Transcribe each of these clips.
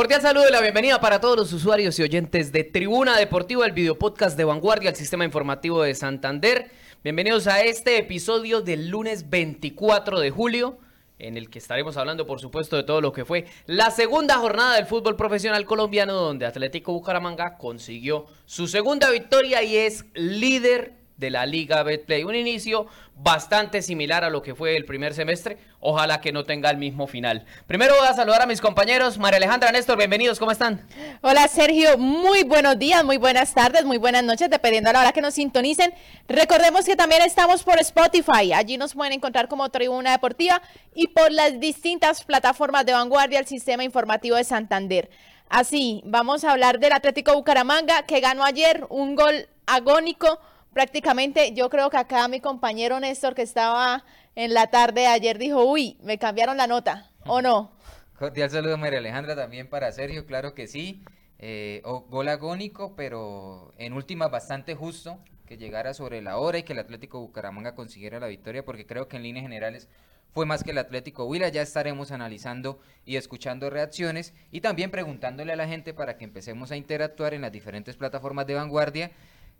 Cordial saludo y la bienvenida para todos los usuarios y oyentes de Tribuna Deportiva, el video podcast de Vanguardia, el sistema informativo de Santander. Bienvenidos a este episodio del lunes 24 de julio, en el que estaremos hablando, por supuesto, de todo lo que fue la segunda jornada del fútbol profesional colombiano, donde Atlético Bucaramanga consiguió su segunda victoria y es líder de la Liga Betplay. Un inicio bastante similar a lo que fue el primer semestre. Ojalá que no tenga el mismo final. Primero voy a saludar a mis compañeros. María Alejandra, Néstor, bienvenidos. ¿Cómo están? Hola Sergio, muy buenos días, muy buenas tardes, muy buenas noches, dependiendo de la hora que nos sintonicen. Recordemos que también estamos por Spotify. Allí nos pueden encontrar como Tribuna Deportiva y por las distintas plataformas de vanguardia el sistema informativo de Santander. Así, vamos a hablar del Atlético Bucaramanga que ganó ayer un gol agónico prácticamente yo creo que acá mi compañero Néstor que estaba en la tarde ayer dijo, uy, me cambiaron la nota, ¿o no? Cordial saludo María Alejandra también para Sergio, claro que sí. Eh, gol agónico, pero en última bastante justo que llegara sobre la hora y que el Atlético Bucaramanga consiguiera la victoria, porque creo que en líneas generales fue más que el Atlético Huila. Ya estaremos analizando y escuchando reacciones y también preguntándole a la gente para que empecemos a interactuar en las diferentes plataformas de vanguardia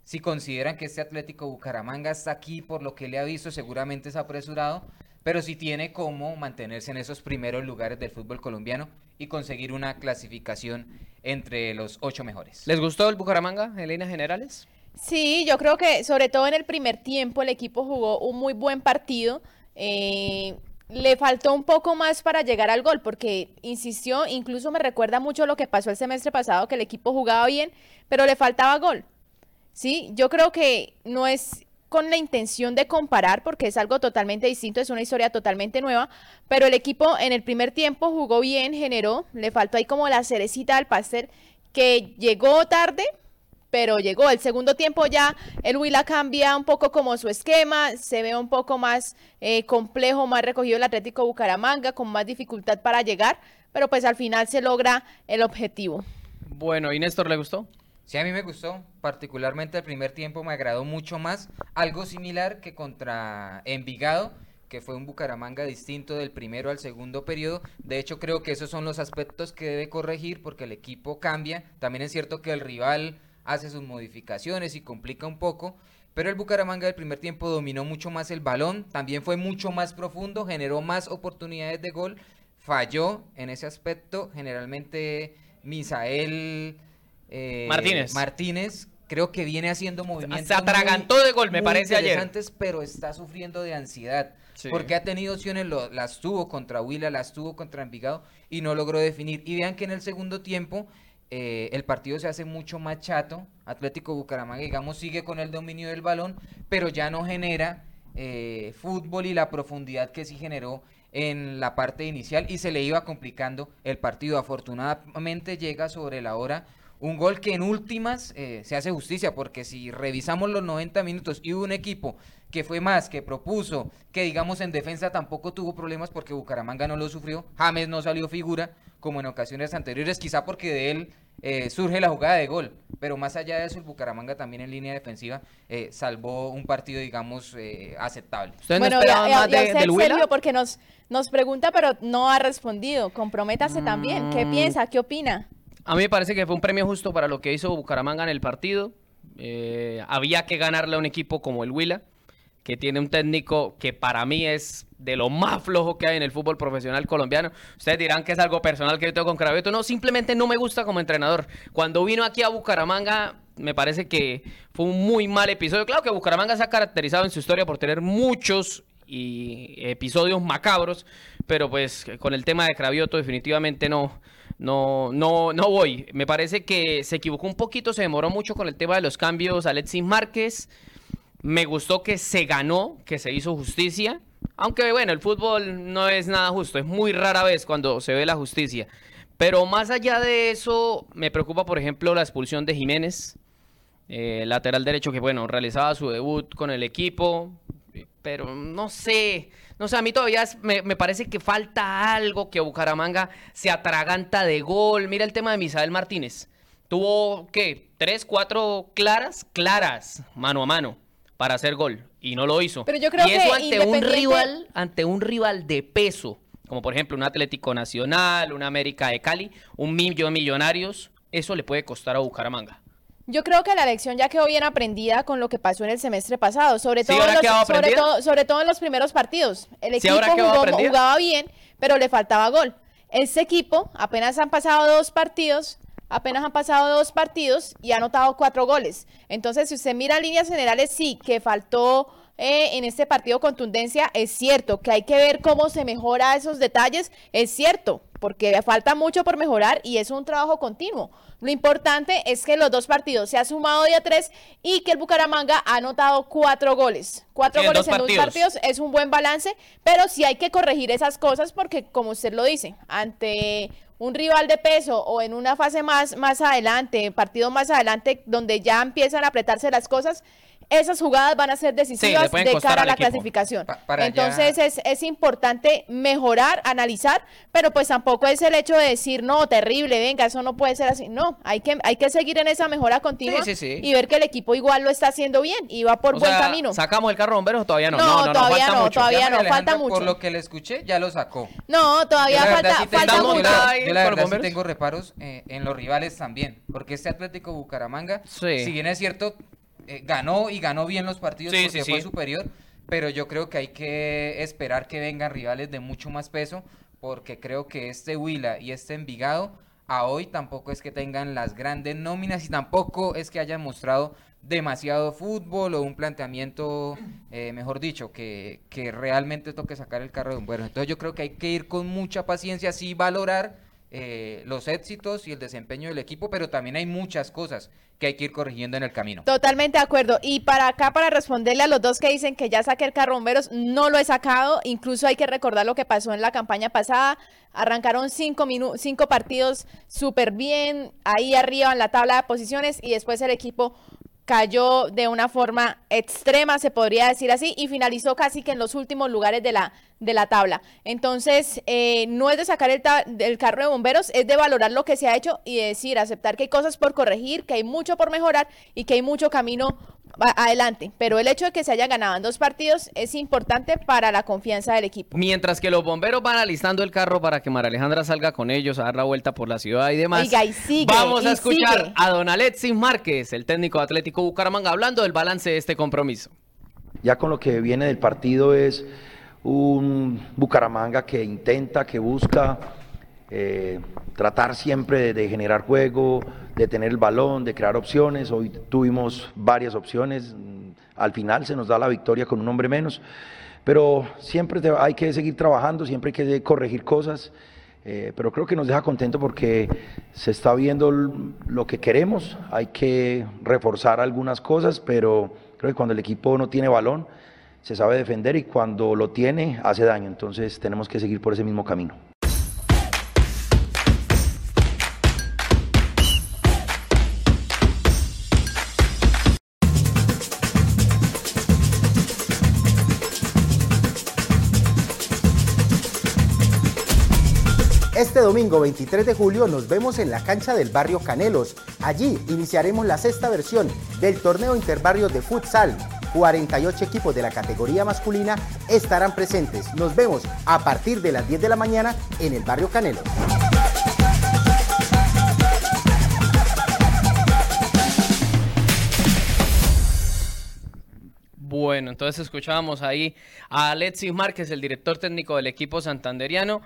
si consideran que este Atlético Bucaramanga está aquí por lo que le ha visto, seguramente es apresurado, pero si tiene cómo mantenerse en esos primeros lugares del fútbol colombiano y conseguir una clasificación entre los ocho mejores. ¿Les gustó el Bucaramanga en líneas generales? Sí, yo creo que sobre todo en el primer tiempo el equipo jugó un muy buen partido. Eh, le faltó un poco más para llegar al gol, porque insistió, incluso me recuerda mucho lo que pasó el semestre pasado, que el equipo jugaba bien, pero le faltaba gol. Sí, yo creo que no es con la intención de comparar, porque es algo totalmente distinto, es una historia totalmente nueva, pero el equipo en el primer tiempo jugó bien, generó, le faltó ahí como la cerecita al pastel, que llegó tarde, pero llegó. El segundo tiempo ya el Huila cambia un poco como su esquema, se ve un poco más eh, complejo, más recogido el Atlético Bucaramanga, con más dificultad para llegar, pero pues al final se logra el objetivo. Bueno, ¿y Néstor le gustó? Sí, a mí me gustó, particularmente el primer tiempo me agradó mucho más, algo similar que contra Envigado, que fue un Bucaramanga distinto del primero al segundo periodo. De hecho, creo que esos son los aspectos que debe corregir porque el equipo cambia. También es cierto que el rival hace sus modificaciones y complica un poco, pero el Bucaramanga del primer tiempo dominó mucho más el balón, también fue mucho más profundo, generó más oportunidades de gol, falló en ese aspecto. Generalmente Misael eh, Martínez. Martínez creo que viene haciendo movimientos. Se atragantó de gol, me parece ayer. Pero está sufriendo de ansiedad. Porque ha tenido opciones, las tuvo contra Huila, las tuvo contra Envigado y no logró definir. Y vean que en el segundo tiempo eh, el partido se hace mucho más chato. Atlético Bucaramanga, digamos, sigue con el dominio del balón, pero ya no genera eh, fútbol y la profundidad que sí generó en la parte inicial y se le iba complicando el partido. Afortunadamente llega sobre la hora un gol que en últimas eh, se hace justicia, porque si revisamos los 90 minutos y hubo un equipo que fue más, que propuso, que digamos en defensa tampoco tuvo problemas porque Bucaramanga no lo sufrió, James no salió figura como en ocasiones anteriores, quizá porque de él eh, surge la jugada de gol, pero más allá de eso el Bucaramanga también en línea defensiva eh, salvó un partido digamos aceptable. bueno, no serio porque nos, nos pregunta pero no ha respondido, comprométase también, ¿qué mm. piensa, qué opina? A mí me parece que fue un premio justo para lo que hizo Bucaramanga en el partido. Eh, había que ganarle a un equipo como el Huila, que tiene un técnico que para mí es de lo más flojo que hay en el fútbol profesional colombiano. Ustedes dirán que es algo personal que yo tengo con Cravioto. No, simplemente no me gusta como entrenador. Cuando vino aquí a Bucaramanga, me parece que fue un muy mal episodio. Claro que Bucaramanga se ha caracterizado en su historia por tener muchos y episodios macabros, pero pues con el tema de Cravioto definitivamente no, no, no, no voy. Me parece que se equivocó un poquito, se demoró mucho con el tema de los cambios Alexis Márquez. Me gustó que se ganó, que se hizo justicia. Aunque bueno, el fútbol no es nada justo, es muy rara vez cuando se ve la justicia. Pero más allá de eso, me preocupa, por ejemplo, la expulsión de Jiménez, eh, lateral derecho que, bueno, realizaba su debut con el equipo, pero no sé, no sé, a mí todavía me, parece que falta algo, que Bucaramanga se atraganta de gol. Mira el tema de Misael Martínez. Tuvo, ¿qué? ¿Tres, cuatro claras? Claras, mano a mano, para hacer gol. Y no lo hizo. Pero yo creo y eso ante un rival, ante un rival de peso como por ejemplo un Atlético Nacional, una América de Cali, un millón de millonarios, eso le puede costar a Bucaramanga. Yo creo que la lección ya quedó bien aprendida con lo que pasó en el semestre pasado, sobre todo, en los, sobre, todo sobre todo en los primeros partidos. El equipo jugaba bien, pero le faltaba gol. Este equipo apenas han pasado dos partidos, apenas han pasado dos partidos y ha anotado cuatro goles. Entonces, si usted mira líneas generales, sí, que faltó eh, en este partido contundencia, es cierto. Que hay que ver cómo se mejora esos detalles, es cierto, porque falta mucho por mejorar y es un trabajo continuo. Lo importante es que los dos partidos se ha sumado ya tres y que el Bucaramanga ha anotado cuatro goles. Cuatro goles en dos partidos es un buen balance, pero sí hay que corregir esas cosas porque, como usted lo dice, ante un rival de peso o en una fase más, más adelante, partido más adelante, donde ya empiezan a apretarse las cosas, esas jugadas van a ser decisivas de cara a la clasificación. Entonces es, es, importante mejorar, analizar, pero pues tampoco es el hecho de decir, no, terrible, venga, eso no puede ser así. No, hay que, hay que seguir en esa mejora continua y ver que el equipo igual lo está haciendo bien y va por buen camino. ¿Sacamos el carro bombero todavía no? No, no, todavía no, todavía no, falta mucho. Por lo que le escuché, ya lo sacó. No, todavía falta, falta mucho. Yo la, verdad sí tengo reparos eh, en los rivales también, porque este Atlético Bucaramanga, si bien es cierto, eh, ganó y ganó bien los partidos porque fue superior, pero yo creo que hay que esperar que vengan rivales de mucho más peso, porque creo que este Huila y este Envigado a hoy tampoco es que tengan las grandes nóminas y tampoco es que hayan mostrado demasiado fútbol o un planteamiento, eh, mejor dicho, que, que realmente toque sacar el carro de un vuelo. Entonces yo creo que hay que ir con mucha paciencia, sí valorar eh, los éxitos y el desempeño del equipo, pero también hay muchas cosas que hay que ir corrigiendo en el camino. Totalmente de acuerdo. Y para acá, para responderle a los dos que dicen que ya saqué el carro bomberos, no lo he sacado. Incluso hay que recordar lo que pasó en la campaña pasada. Arrancaron cinco, cinco partidos súper bien, ahí arriba en la tabla de posiciones, y después el equipo cayó de una forma extrema, se podría decir así, y finalizó casi que en los últimos lugares de la, de la tabla. Entonces, eh, no es de sacar el, carro de bomberos, es de valorar lo que se ha hecho y decir, aceptar que hay cosas por corregir, que hay mucho por mejorar y que hay mucho camino adelante. Pero el hecho de que se haya ganado en dos partidos es importante para la confianza del equipo. Mientras que los bomberos van alistando el carro para que María Alejandra salga con ellos a dar la vuelta por la ciudad y demás. vamos a escuchar a don Alexis Márquez, el técnico Atlético Bucaramanga, hablando del balance de este compromiso. Ya con lo que viene del partido es un Bucaramanga que intenta, que busca eh, tratar siempre de, generar juego, de tener el balón, de crear opciones. Hoy tuvimos varias opciones, al final se nos da la victoria con un hombre menos, pero siempre hay que seguir trabajando, siempre hay que corregir cosas. Eh, pero creo que nos deja contento porque se está viendo lo que queremos, hay que reforzar algunas cosas, pero creo que cuando el equipo no tiene balón, se sabe defender y cuando lo tiene hace daño. Entonces tenemos que seguir por ese mismo camino. Este domingo 23 de julio nos vemos en la cancha del barrio Canelos. Allí iniciaremos la sexta versión del torneo interbarrio de futsal 48 equipos de la categoría masculina estarán presentes. Nos vemos a partir de las 10 de la mañana en el barrio Canelo. Bueno, entonces escuchábamos ahí a Alexis Márquez, el director técnico del equipo santanderiano.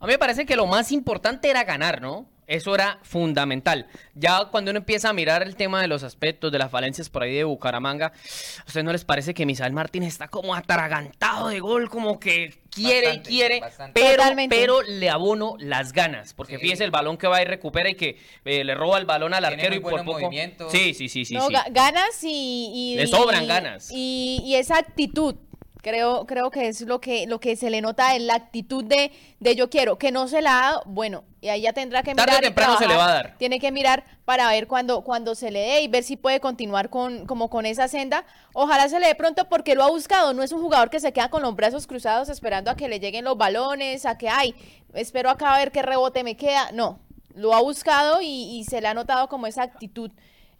A mí me parece que lo más importante era ganar, ¿no? Eso era fundamental. Ya cuando uno empieza a mirar el tema de los aspectos, de las falencias por ahí de Bucaramanga, ¿a ustedes no les parece que Misael Martínez está como atragantado de gol, como que quiere y quiere, pero, pero le abono las ganas, porque fíjese el balón que va y recupera y que eh, le roba el balón al arquero y por poco... Sí, sí, sí, sí, Ganas y, Le sobran ganas. y esa actitud Creo, creo que es lo que, lo que se le nota en la actitud de, de yo quiero, que no se la ha dado, bueno, y ahí ya tendrá que mirar. temprano se le va a dar. Tiene que mirar para ver cuando, cuando se le dé y ver si puede continuar con, como con esa senda. Ojalá se le dé pronto porque lo ha buscado. No es un jugador que se queda con los brazos cruzados esperando a que le lleguen los balones, a que, ay, espero acá a ver qué rebote me queda. No, lo ha buscado y, y se le ha notado como esa actitud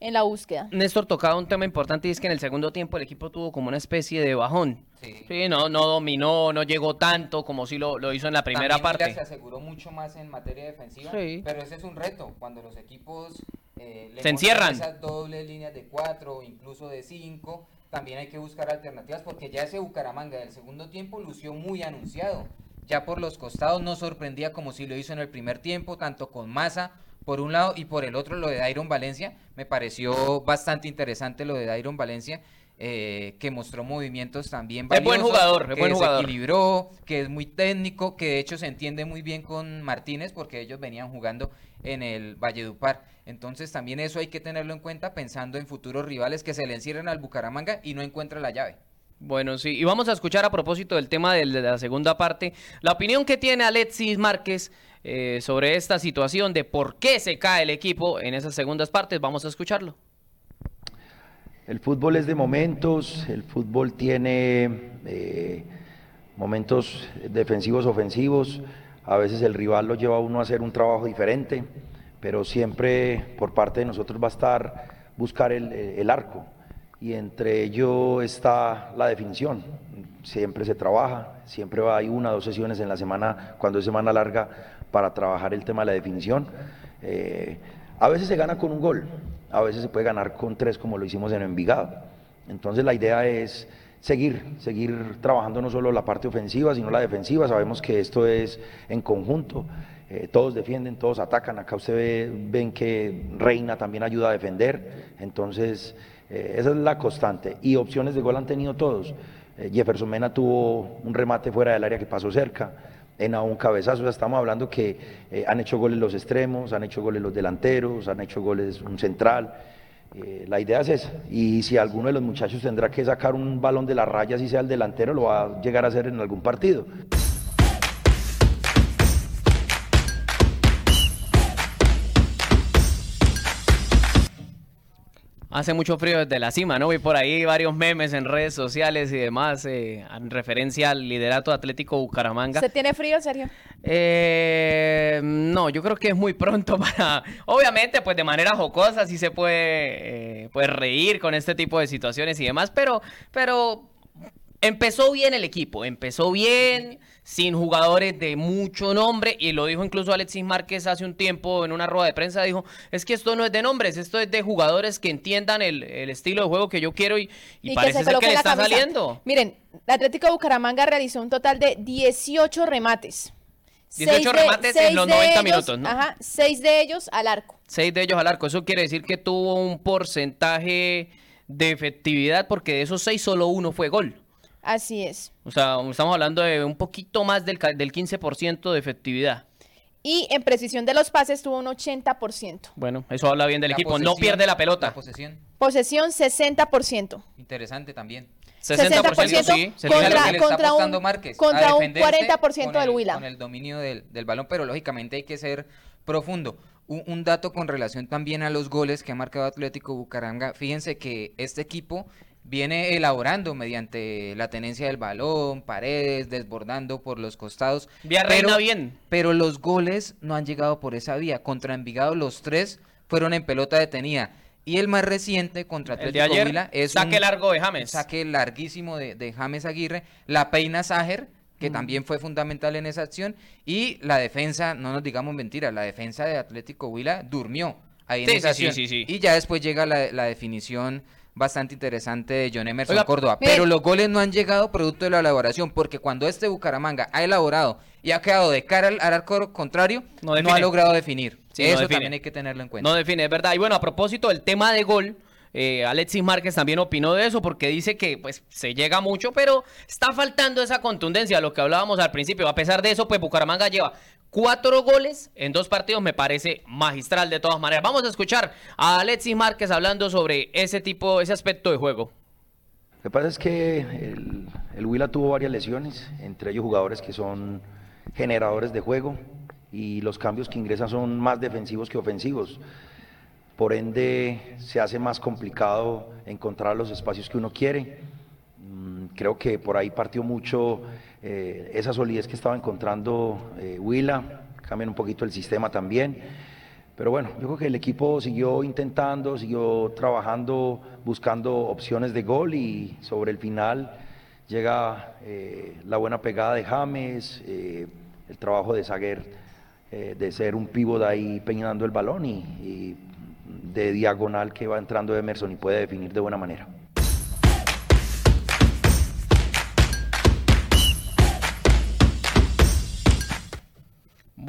en la búsqueda. Néstor tocaba un tema importante y es que en el segundo tiempo el equipo tuvo como una especie de bajón. Sí, no, no dominó, no llegó tanto como si lo, lo hizo en la primera parte. se aseguró mucho más en materia defensiva, pero ese es un reto, cuando los equipos eh, se encierran. Esas dobles líneas de cuatro o incluso de cinco, también hay que buscar alternativas porque ya ese Bucaramanga del segundo tiempo lució muy anunciado. Ya por los costados no sorprendía como si lo hizo en el primer tiempo, tanto con Massa por un lado y por el otro lo de Dairon Valencia. Me pareció bastante interesante lo de Dairon Valencia. Eh, que mostró movimientos también valiosos, es buen jugador, es que buen jugador. equilibró, que es muy técnico, que de hecho se entiende muy bien con Martínez porque ellos venían jugando en el Valledupar. Entonces también eso hay que tenerlo en cuenta pensando en futuros rivales que se le encierren al Bucaramanga y no encuentra la llave. Bueno, sí, y vamos a escuchar a propósito del tema de la segunda parte, la opinión que tiene Alexis Márquez eh, sobre esta situación de por qué se cae el equipo en esas segundas partes. Vamos a escucharlo. El fútbol es de momentos, el fútbol tiene eh, momentos defensivos, ofensivos. A veces el rival lo lleva a uno a hacer un trabajo diferente, pero siempre por parte de nosotros va a estar buscar el, arco y entre ello está la definición. Siempre se trabaja, siempre hay una o dos sesiones en la semana, cuando es semana larga, para trabajar el tema de la definición. Eh, a veces se gana con un gol, a veces se puede ganar con tres como lo hicimos en Envigado. Entonces la idea es seguir, seguir trabajando no solo la parte ofensiva, sino la defensiva. Sabemos que esto es en conjunto. Eh, todos defienden, todos atacan. Acá usted ve, ven que Reina también ayuda a defender. Entonces, eh, esa es la constante. Y opciones de gol han tenido todos. Jefferson Mena tuvo un remate fuera del área que pasó cerca en a cabezazo. estamos hablando que eh, han hecho goles los extremos, han hecho goles los delanteros, han hecho goles un central. Eh, la idea es esa. Y si alguno de los muchachos tendrá que sacar un balón de la raya, si sea el delantero, lo va a llegar a hacer en algún partido. Hace mucho frío desde la cima, ¿no? Vi por ahí varios memes en redes sociales y demás eh, en referencia al liderato Atlético Bucaramanga. ¿Se tiene frío, Sergio? Eh, no, yo creo que es muy pronto para... Obviamente, pues de manera jocosa sí se puede eh, pues, reír con este tipo de situaciones y demás, pero, pero empezó bien el equipo, empezó bien sin jugadores de mucho nombre, y lo dijo incluso Alexis Márquez hace un tiempo en una rueda de prensa, dijo, es que esto no es de nombres, esto es de jugadores que entiendan el, estilo de juego que yo quiero y, parece ser que le está saliendo. Miren, el Atlético Bucaramanga realizó un total de 18 remates. 18 remates en los 90 minutos, ¿no? Ajá, 6 de ellos al arco. 6 de ellos al arco, eso quiere decir que tuvo un porcentaje de efectividad porque de esos 6 solo uno fue gol. Así es. O sea, estamos hablando de un poquito más del, del 15% de efectividad. Y en precisión de los pases tuvo un 80%. Bueno, eso habla bien del equipo. No pierde la pelota. posesión. Posesión 60%. Interesante también. 60%, sí. contra, contra un, contra un 40% del Huila. Con el dominio del, balón, pero lógicamente hay que ser profundo. Un, un, dato con relación también a los goles que ha marcado Atlético Bucaranga. Fíjense que este equipo viene elaborando mediante la tenencia del balón, paredes, desbordando por los costados. Vía pero, bien. Pero los goles no han llegado por esa vía. Contra Envigado los tres fueron en pelota detenida. Y el más reciente contra Atlético Vila es saque un, largo de James. Saque larguísimo de, James Aguirre. La peina Ságer, que mm. también fue fundamental en esa acción. Y la defensa, no nos digamos mentiras, la defensa de Atlético Huila durmió ahí en esa acción. y ya después llega la, la definición bastante interesante de John Emerson Córdoba. Pero los goles no han llegado producto de la elaboración, porque cuando este Bucaramanga ha elaborado y ha quedado de cara al, arco contrario, no, ha logrado definir. Eso también hay que tenerlo en cuenta. No define, es verdad. Y bueno, a propósito del tema de gol, eh, Alexis Márquez también opinó de eso porque dice que pues se llega mucho, pero está faltando esa contundencia, lo que hablábamos al principio. A pesar de eso, pues Bucaramanga lleva cuatro goles en dos partidos, me parece magistral de todas maneras. Vamos a escuchar a Alexis Márquez hablando sobre ese tipo, ese aspecto de juego. Lo que pasa es que el, el Huila tuvo varias lesiones, entre ellos jugadores que son generadores de juego y los cambios que ingresan son más defensivos que ofensivos por ende se hace más complicado encontrar los espacios que uno quiere. Mm, creo que por ahí partió mucho eh, esa solidez que estaba encontrando eh, Huila, cambian un poquito el sistema también, pero bueno, yo creo que el equipo siguió intentando, siguió trabajando, buscando opciones de gol y sobre el final llega eh, la buena pegada de James, eh, el trabajo de Saguer eh, de ser un pívot ahí peinando el balón y de diagonal que va entrando Emerson y puede definir de buena manera.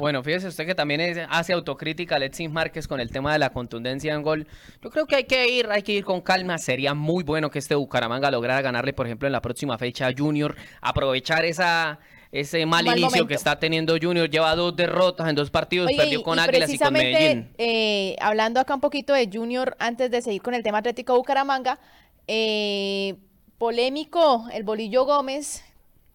Bueno, fíjese usted que también hace autocrítica Alexis Márquez con el tema de la contundencia en gol. Yo creo que hay que ir, hay que ir con calma. Sería muy bueno que este Bucaramanga lograra ganarle, por ejemplo, en la próxima fecha a Junior, aprovechar esa ese mal, inicio que está teniendo Junior. Lleva dos derrotas en dos partidos, perdió con Águilas y con Medellín. Eh, hablando acá un poquito de Junior, antes de seguir con el tema Atlético Bucaramanga, eh, polémico el Bolillo Gómez,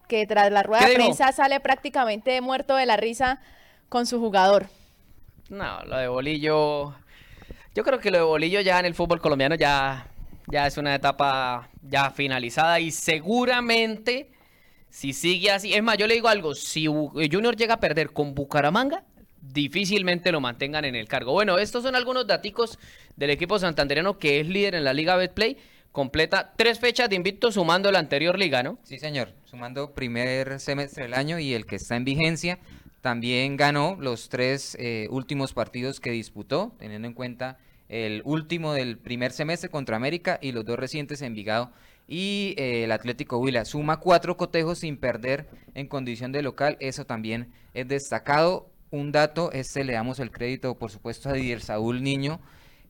que tras la rueda de prensa sale prácticamente muerto de la risa con su jugador. No, lo de Bolillo. Yo creo que lo de Bolillo ya en el fútbol colombiano ya, ya es una etapa ya finalizada y seguramente si sigue así, es más, yo le digo algo, si Junior llega a perder con Bucaramanga, difícilmente lo mantengan en el cargo. Bueno, estos son algunos daticos del equipo santandereano que es líder en la Liga Betplay. Completa tres fechas de invicto sumando la anterior liga, ¿no? Sí, señor. Sumando primer semestre del año y el que está en vigencia. También ganó los tres eh, últimos partidos que disputó, teniendo en cuenta el último del primer semestre contra América y los dos recientes en Vigado y eh, el Atlético Huila. Suma cuatro cotejos sin perder en condición de local, eso también es destacado. Un dato, este le damos el crédito, por supuesto, a Didier Saúl Niño,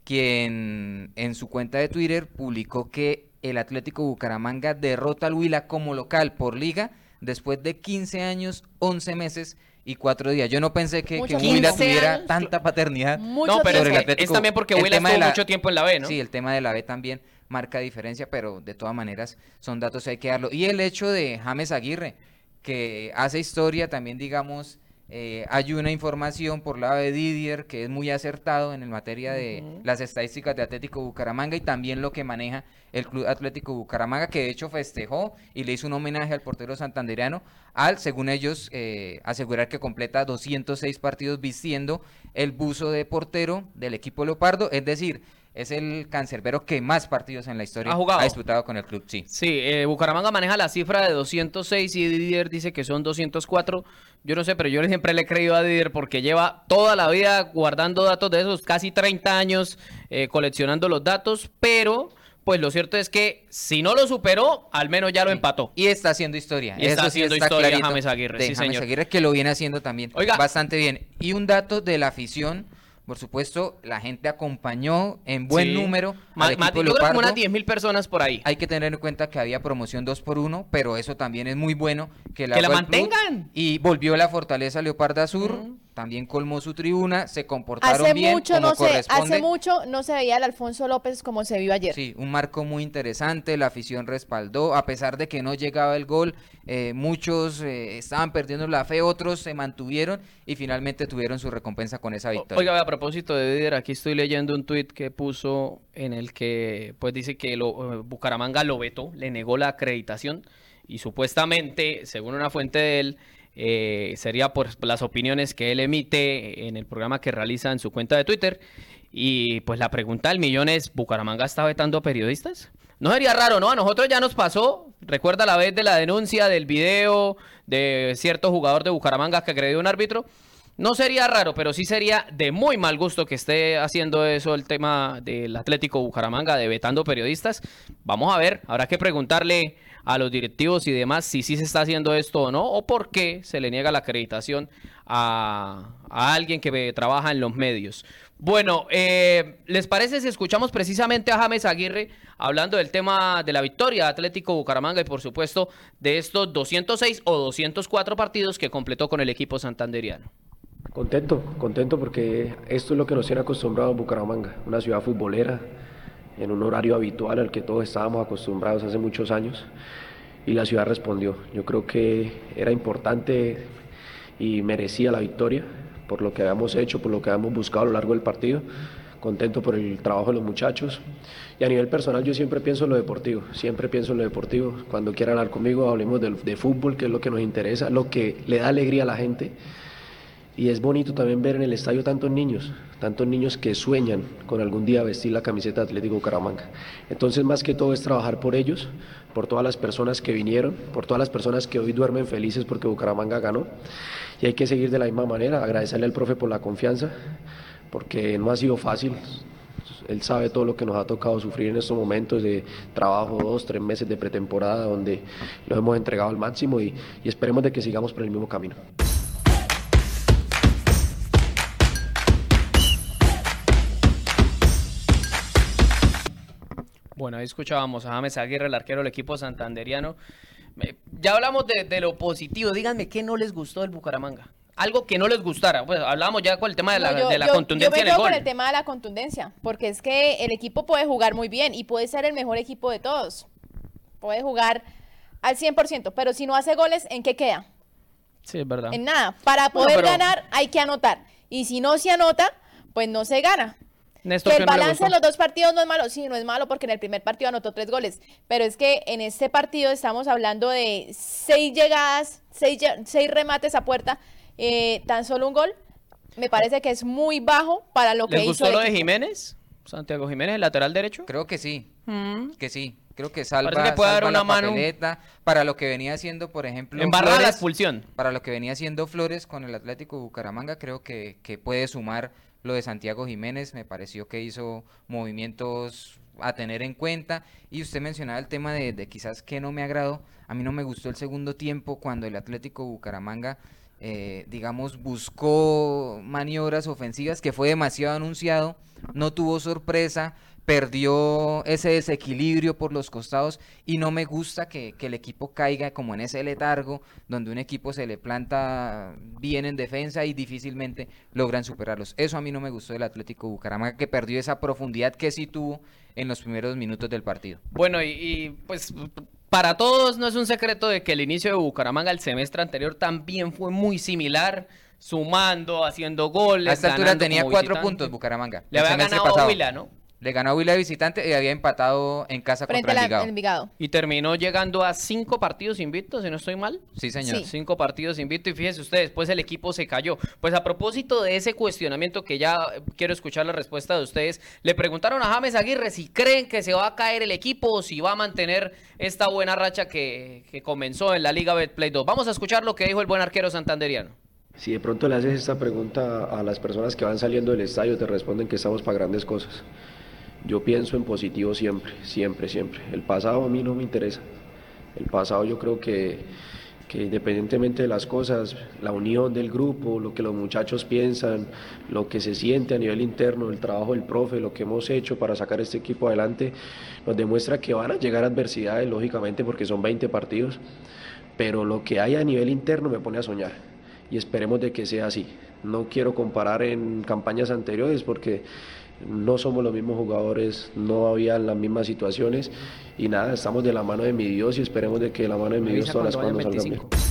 quien en su cuenta de Twitter publicó que el Atlético Bucaramanga derrota al Huila como local por liga después de 15 años, 11 meses y cuatro días. Yo no pensé que, que Huila tuviera tanta paternidad. no, pero es, también porque Huila estuvo mucho tiempo en la B, ¿no? Sí, el tema de la B también marca diferencia, pero de todas maneras son datos que hay que darlo. Y el hecho de James Aguirre, que hace historia también, digamos, eh, hay una información por lado de Didier que es muy acertado en el materia de las estadísticas de Atlético Bucaramanga y también lo que maneja el Club Atlético Bucaramanga, que de hecho festejó y le hizo un homenaje al portero santandereano al, según ellos, eh, asegurar que completa 206 partidos vistiendo el buzo de portero del equipo Leopardo, es decir, es el cancerbero que más partidos en la historia ha, disputado con el club, sí. Sí, eh, Bucaramanga maneja la cifra de 206 y Didier dice que son 204. Yo no sé, pero yo siempre le he creído a Didier porque lleva toda la vida guardando datos de esos, casi 30 años eh, coleccionando los datos, pero pues lo cierto es que si no lo superó, al menos ya lo empató. Y está haciendo historia. Y está haciendo historia James Aguirre, sí, James Aguirre que lo viene haciendo también Oiga. bastante bien. Y un dato de la afición por supuesto, la gente acompañó en buen número al equipo yo creo como unas 10 mil personas por ahí. Hay que tener en cuenta que había promoción 2 por 1 pero eso también es muy bueno. Que la, mantengan. y volvió la Fortaleza Leoparda Sur también colmó su tribuna, se comportaron hace bien mucho no se, Hace mucho no se veía el Alfonso López como se vio ayer. Sí, un marco muy interesante, la afición respaldó, a pesar de que no llegaba el gol, eh, muchos eh, estaban perdiendo la fe, otros se mantuvieron y finalmente tuvieron su recompensa con esa victoria. Oiga, a propósito de Didier, aquí estoy leyendo un tuit que puso en el que pues dice que lo, eh, Bucaramanga lo vetó, le negó la acreditación y supuestamente, según una fuente de él, eh, sería por las opiniones que él emite en el programa que realiza en su cuenta de Twitter. Y pues la pregunta del millón es, ¿Bucaramanga está vetando periodistas? No sería raro, ¿no? A nosotros ya nos pasó, recuerda la vez de la denuncia del video de cierto jugador de Bucaramanga que agredió a un árbitro. No sería raro, pero sí sería de muy mal gusto que esté haciendo eso el tema del Atlético Bucaramanga, de vetando periodistas. Vamos a ver, habrá que preguntarle a los directivos y demás si sí se está haciendo esto o no, o por qué se le niega la acreditación a, alguien que trabaja en los medios. Bueno, eh, ¿les parece si escuchamos precisamente a James Aguirre hablando del tema de la victoria Atlético Bucaramanga y por supuesto de estos 206 o 204 partidos que completó con el equipo santanderiano? Contento, contento porque esto es lo que nos tiene acostumbrado Bucaramanga, una ciudad futbolera, en un horario habitual al que todos estábamos acostumbrados hace muchos años y la ciudad respondió. Yo creo que era importante y merecía la victoria por lo que habíamos hecho, por lo que habíamos buscado a lo largo del partido. Contento por el trabajo de los muchachos. Y a nivel personal yo siempre pienso en lo deportivo, siempre pienso en lo deportivo. Cuando quieran hablar conmigo hablemos de fútbol, que es lo que nos interesa, lo que le da alegría a la gente Y es bonito también ver en el estadio tantos niños, tantos niños que sueñan con algún día vestir la camiseta de Atlético Bucaramanga. Entonces, más que todo es trabajar por ellos, por todas las personas que vinieron, por todas las personas que hoy duermen felices porque Bucaramanga ganó. Y hay que seguir de la misma manera, agradecerle al profe por la confianza, porque no ha sido fácil. Él sabe todo lo que nos ha tocado sufrir en estos momentos de trabajo, dos, tres meses de pretemporada, donde lo hemos entregado al máximo y, y esperemos de que sigamos por el mismo camino. Bueno, ahí escuchábamos a James Aguirre, el arquero del equipo santanderiano. Ya hablamos de, lo positivo. Díganme, ¿qué no les gustó del Bucaramanga? Algo que no les gustara. Pues hablábamos ya con el tema de la, de la contundencia yo con el tema de la contundencia, porque es que el equipo puede jugar muy bien y puede ser el mejor equipo de todos. Puede jugar al 100%, pero si no hace goles, ¿en qué queda? Sí, es verdad. En nada. Para poder ganar hay que anotar. Y si no se anota, pues no se gana que el balance de los dos partidos no es malo, sí, no es malo porque en el primer partido anotó tres goles, pero es que en este partido estamos hablando de seis llegadas, seis, seis remates a puerta, eh, tan solo un gol, me parece que es muy bajo para lo que ¿Les hizo. gustó lo de Jiménez? Santiago Jiménez, el lateral derecho. Creo que sí, mm. que sí. Creo que salva, que puede dar una mano para lo que venía haciendo, por ejemplo, Embarrar la expulsión. Para lo que venía haciendo Flores con el Atlético Bucaramanga, creo que, que puede sumar lo de Santiago Jiménez, me pareció que hizo movimientos a tener en cuenta. Y usted mencionaba el tema de, quizás que no me agradó. A mí no me gustó el segundo tiempo cuando el Atlético Bucaramanga, eh, digamos, buscó maniobras ofensivas que fue demasiado anunciado, no tuvo sorpresa, perdió ese desequilibrio por los costados y no me gusta que, el equipo caiga como en ese letargo donde un equipo se le planta bien en defensa y difícilmente logran superarlos. Eso a mí no me gustó del Atlético Bucaramanga que perdió esa profundidad que sí tuvo en los primeros minutos del partido. Bueno, y, pues para todos no es un secreto de que el inicio de Bucaramanga el semestre anterior también fue muy similar sumando, haciendo goles. A esta altura tenía cuatro puntos Bucaramanga. Le había ganado a Huila, ¿no? Le ganó a Huila visitante y había empatado en casa contra el Envigado. Y terminó llegando a cinco partidos invictos, si no estoy mal. Sí, señor. Cinco partidos invictos y fíjense ustedes, después el equipo se cayó. Pues a propósito de ese cuestionamiento que ya quiero escuchar la respuesta de ustedes, le preguntaron a James Aguirre si creen que se va a caer el equipo o si va a mantener esta buena racha que, que comenzó en la Liga Betplay 2. Vamos a escuchar lo que dijo el buen arquero santanderiano. Si de pronto le haces esta pregunta a las personas que van saliendo del estadio, te responden que estamos para grandes cosas. Yo pienso en positivo siempre, siempre, siempre. El pasado a mí no me interesa. El pasado yo creo que, que independientemente de las cosas, la unión del grupo, lo que los muchachos piensan, lo que se siente a nivel interno, el trabajo del profe, lo que hemos hecho para sacar este equipo adelante, nos demuestra que van a llegar adversidades, lógicamente, porque son 20 partidos, pero lo que hay a nivel interno me pone a soñar y esperemos de que sea así. No quiero comparar en campañas anteriores porque no somos los mismos jugadores, no había las mismas situaciones y nada, estamos de la mano de mi Dios y esperemos de que la mano de mi Dios todas las cosas nos salgan bien.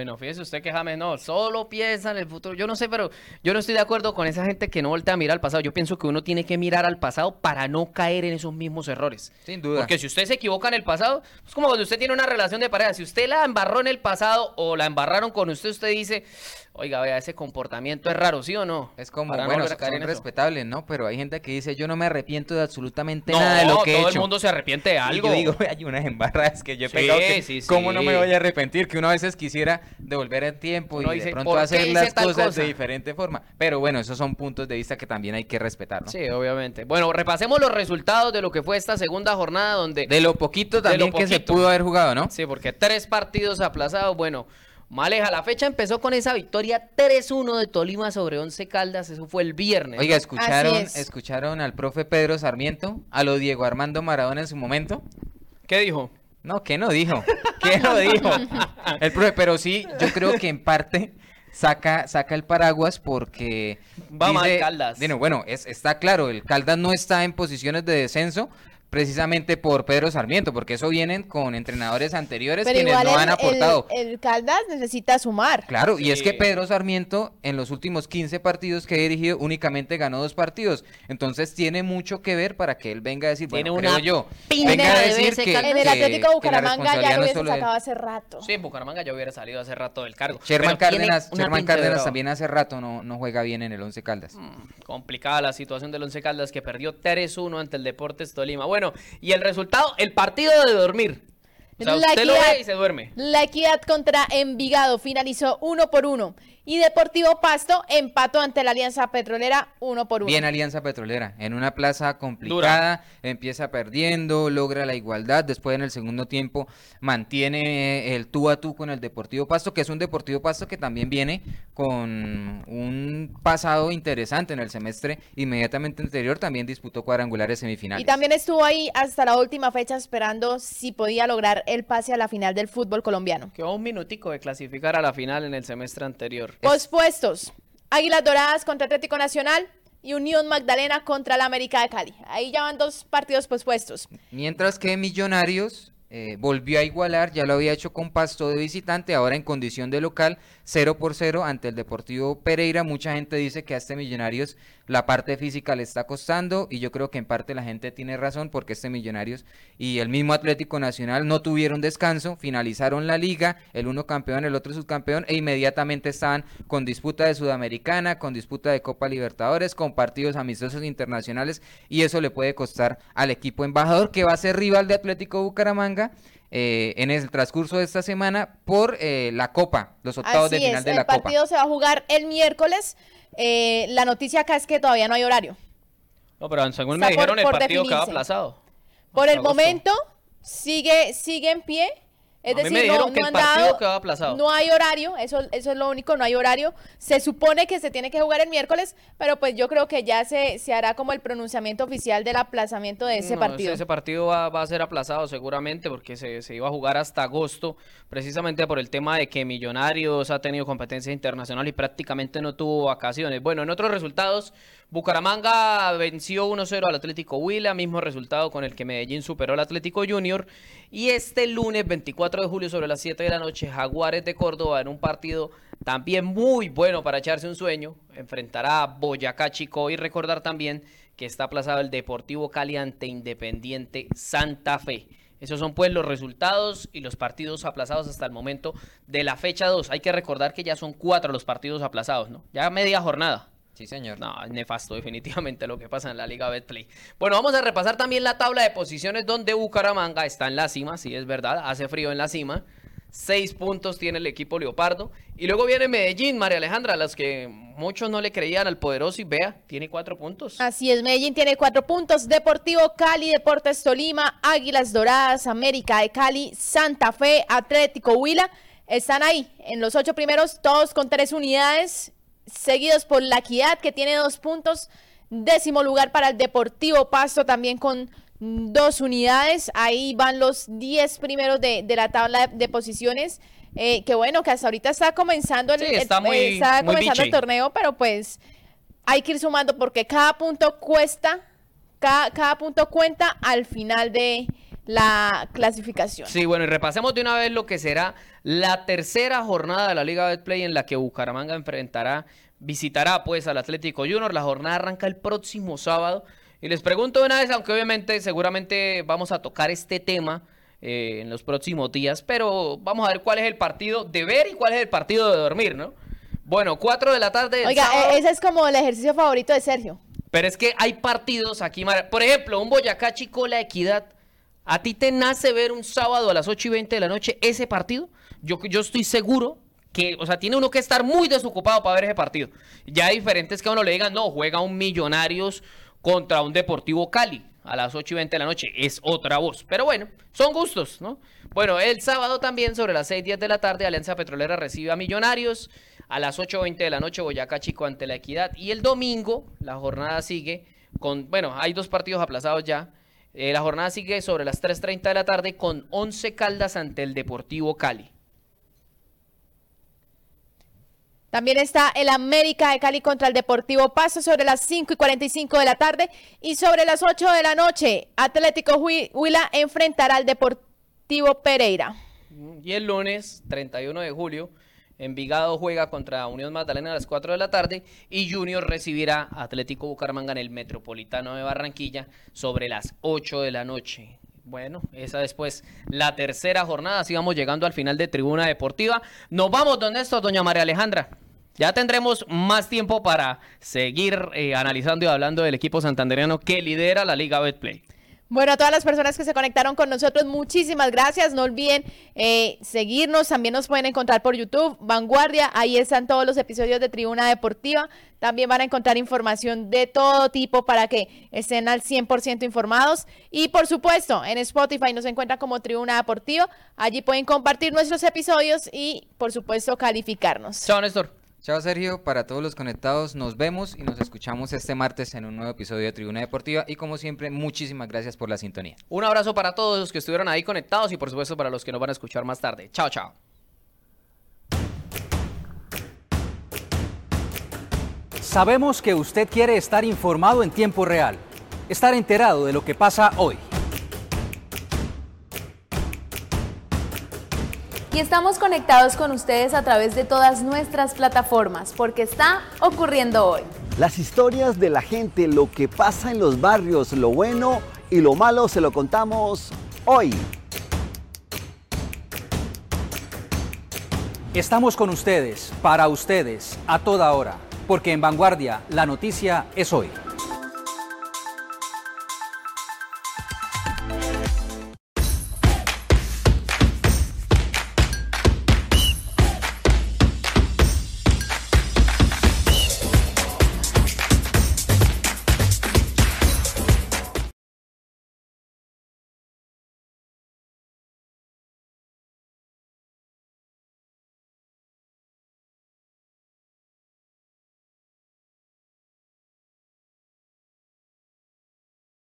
Bueno, fíjese usted que James no, solo piensa en el futuro. Yo no sé, pero yo no estoy de acuerdo con esa gente que no voltea a mirar al pasado. Yo pienso que uno tiene que mirar al pasado para no caer en esos mismos errores. Sin duda. Porque si usted se equivoca en el pasado, es como cuando usted tiene una relación de pareja. Si usted la embarró en el pasado o la embarraron con usted, usted dice, oiga, vea, ese comportamiento es raro, ¿sí o no? Es como, bueno, son respetables, ¿no? Pero hay gente que dice, yo no me arrepiento de absolutamente nada de lo que he hecho. todo el mundo se arrepiente de algo. Y yo digo, hay unas embarradas que yo he pegado que, ¿cómo no me voy a arrepentir? Que una veces quisiera devolver el tiempo y de pronto hacer las cosas de diferente forma. Pero bueno, esos son puntos de vista que también hay que respetar, ¿no? Sí, obviamente. Bueno, repasemos los resultados de lo que fue esta segunda jornada donde... De lo poquito también que se pudo haber jugado, ¿no? Sí, porque tres partidos aplazados, bueno... Maleja, la fecha empezó con esa victoria 3-1 de Tolima sobre Once Caldas, eso fue el viernes. Oiga, ¿escucharon, ¿escucharon al profe Pedro Sarmiento, a lo Diego Armando Maradona en su momento? ¿Qué dijo? No, ¿qué no dijo? ¿Qué no dijo? El profe, pero sí, yo creo que en parte saca, saca el paraguas porque... Va mal Caldas. Bueno, bueno es, está claro, el Caldas no está en posiciones de descenso, precisamente por Pedro Sarmiento, porque eso vienen con entrenadores anteriores que quienes no han aportado. El, Caldas necesita sumar. Claro, y es que Pedro Sarmiento en los últimos 15 partidos que ha dirigido únicamente ganó dos partidos, entonces tiene mucho que ver para que él venga a decir, bueno, creo yo, venga a decir que, en el Atlético Bucaramanga ya lo hubiese sacado hace rato. Sí, en Bucaramanga ya hubiera salido hace rato del cargo. Sherman Cárdenas, Sherman Cárdenas también hace rato no, no juega bien en el Once Caldas. Mm, complicada la situación del Once Caldas que perdió 3-1 ante el Deportes Tolima. Bueno, y el resultado, el partido de dormir. O sea, usted lo ve y se duerme. La equidad contra Envigado finalizó uno por uno. Y Deportivo Pasto empató ante la Alianza Petrolera uno por uno. Bien Alianza Petrolera, en una plaza complicada, empieza perdiendo, logra la igualdad, después en el segundo tiempo mantiene el tú a tú con el Deportivo Pasto, que es un Deportivo Pasto que también viene con un pasado interesante en el semestre inmediatamente anterior, también disputó cuadrangulares semifinales. Y también estuvo ahí hasta la última fecha esperando si podía lograr el pase a la final del fútbol colombiano. Quedó un minutico de clasificar a la final en el semestre anterior. Pospuestos. Águilas Doradas contra Atlético Nacional y Unión Magdalena contra la América de Cali. Ahí ya van dos partidos pospuestos. Mientras que Millonarios eh, volvió a igualar, ya lo había hecho con Pasto de visitante, ahora en condición de local, 0 por 0 ante el Deportivo Pereira. Mucha gente dice que a este Millonarios la parte física le está costando y yo creo que en parte la gente tiene razón porque este Millonarios y el mismo Atlético Nacional no tuvieron descanso, finalizaron la liga, el uno campeón, el otro subcampeón e inmediatamente estaban con disputa de Sudamericana, con disputa de Copa Libertadores, con partidos amistosos internacionales y eso le puede costar al equipo embajador que va a ser rival de Atlético Bucaramanga eh, en el transcurso de esta semana por eh, la Copa, los octavos de final de la Copa. El partido se va a jugar el miércoles. Eh, la noticia acá es que todavía no hay horario. No, pero según me dijeron, el partido quedaba aplazado. Por el momento, sigue, sigue en pie. Es decir, no, que aplazado. no hay horario, eso, eso es lo único, no hay horario. Se supone que se tiene que jugar el miércoles, pero pues yo creo que ya se, se hará como el pronunciamiento oficial del aplazamiento de ese partido. Ese, partido va, a ser aplazado seguramente porque se, se, iba a jugar hasta agosto, precisamente por el tema de que Millonarios ha tenido competencia internacional y prácticamente no tuvo vacaciones. Bueno, en otros resultados, Bucaramanga venció 1-0 al Atlético Huila, mismo resultado con el que Medellín superó al Atlético Junior. Y este lunes 24 de julio sobre las 7 de la noche, Jaguares de Córdoba en un partido también muy bueno para echarse un sueño, enfrentará a Boyacá Chico y recordar también que está aplazado el Deportivo Cali ante Independiente Santa Fe. Esos son pues los resultados y los partidos aplazados hasta el momento de la fecha 2. Hay que recordar que ya son cuatro los partidos aplazados, ¿no? Ya media jornada. Sí, señor. No, es nefasto definitivamente lo que pasa en la Liga Betplay. Bueno, vamos a repasar también la tabla de posiciones donde Bucaramanga está en la cima, sí es verdad, hace frío en la cima. Seis puntos tiene el equipo Leopardo. Y luego viene Medellín, María Alejandra, a las que muchos no le creían al poderoso y vea, tiene cuatro puntos. Así es, Medellín tiene cuatro puntos. Deportivo Cali, Deportes Tolima, Águilas Doradas, América de Cali, Santa Fe, Atlético Huila. Están ahí en los ocho primeros, todos con tres unidades seguidos por La Equidad, que tiene dos puntos. Décimo lugar para el Deportivo Pasto, también con dos unidades. Ahí van los diez primeros de, la tabla de, posiciones. Eh, que bueno, que hasta ahorita está comenzando el, está comenzando el torneo, pero pues hay que ir sumando porque cada punto cuesta, cada, cada punto cuenta al final de, la clasificación. Sí, bueno, y repasemos de una vez lo que será la tercera jornada de la Liga Betplay en la que Bucaramanga enfrentará, visitará pues al Atlético Junior. La jornada arranca el próximo sábado. Y les pregunto de una vez, aunque obviamente seguramente vamos a tocar este tema eh, en los próximos días, pero vamos a ver cuál es el partido de ver y cuál es el partido de dormir, ¿no? Bueno, 4 de la tarde. Oiga, e-, ese es como el ejercicio favorito de Sergio. Pero es que hay partidos aquí, por ejemplo, un Boyacá Chico La Equidad ¿A ti te nace ver un sábado a las 8 y 20 de la noche ese partido? Yo, yo estoy seguro que, o sea, tiene uno que estar muy desocupado para ver ese partido. Ya hay diferentes que a uno le digan, no, juega un Millonarios contra un Deportivo Cali a las 8 y 20 de la noche. Es otra voz. Pero bueno, son gustos, ¿no? Bueno, el sábado también sobre las 6 10 de la tarde, Alianza Petrolera recibe a Millonarios. A las 8 20 de la noche, Boyacá Chico ante la Equidad. Y el domingo, la jornada sigue con, bueno, hay dos partidos aplazados ya. Eh, la jornada sigue sobre las 3.30 de la tarde con 11 Caldas ante el Deportivo Cali. También está el América de Cali contra el Deportivo Paso sobre las 5 y 45 de la tarde. Y sobre las 8 de la noche, Atlético Huila enfrentará al Deportivo Pereira. Y el lunes, 31 de julio, Envigado juega contra Unión Magdalena a las 4 de la tarde y Junior recibirá a Atlético Bucaramanga en el Metropolitano de Barranquilla sobre las 8 de la noche. Bueno, esa después la tercera jornada. Sigamos llegando al final de Tribuna Deportiva. Nos vamos, don Néstor, doña María Alejandra. Ya tendremos más tiempo para seguir eh, analizando y hablando del equipo santandereano que lidera la Liga Betplay. Bueno, a todas las personas que se conectaron con nosotros, muchísimas gracias. No olviden eh, seguirnos. También nos pueden encontrar por YouTube, Vanguardia. Ahí están todos los episodios de Tribuna Deportiva. También van a encontrar información de todo tipo para que estén al 100% informados. Y por supuesto, en Spotify nos encuentran como Tribuna Deportiva. Allí pueden compartir nuestros episodios y, por supuesto, calificarnos. Chao, Néstor. Chao Sergio, para todos los conectados nos vemos y nos escuchamos este martes en un nuevo episodio de Tribuna Deportiva y como siempre muchísimas gracias por la sintonía. Un abrazo para todos los que estuvieron ahí conectados y por supuesto para los que nos van a escuchar más tarde. Chao, chao. Sabemos que usted quiere estar informado en tiempo real, estar enterado de lo que pasa hoy. Y estamos conectados con ustedes a través de todas nuestras plataformas, porque está ocurriendo hoy. Las historias de la gente, lo que pasa en los barrios, lo bueno y lo malo, se lo contamos hoy. Estamos con ustedes, para ustedes, a toda hora, porque en Vanguardia la noticia es hoy.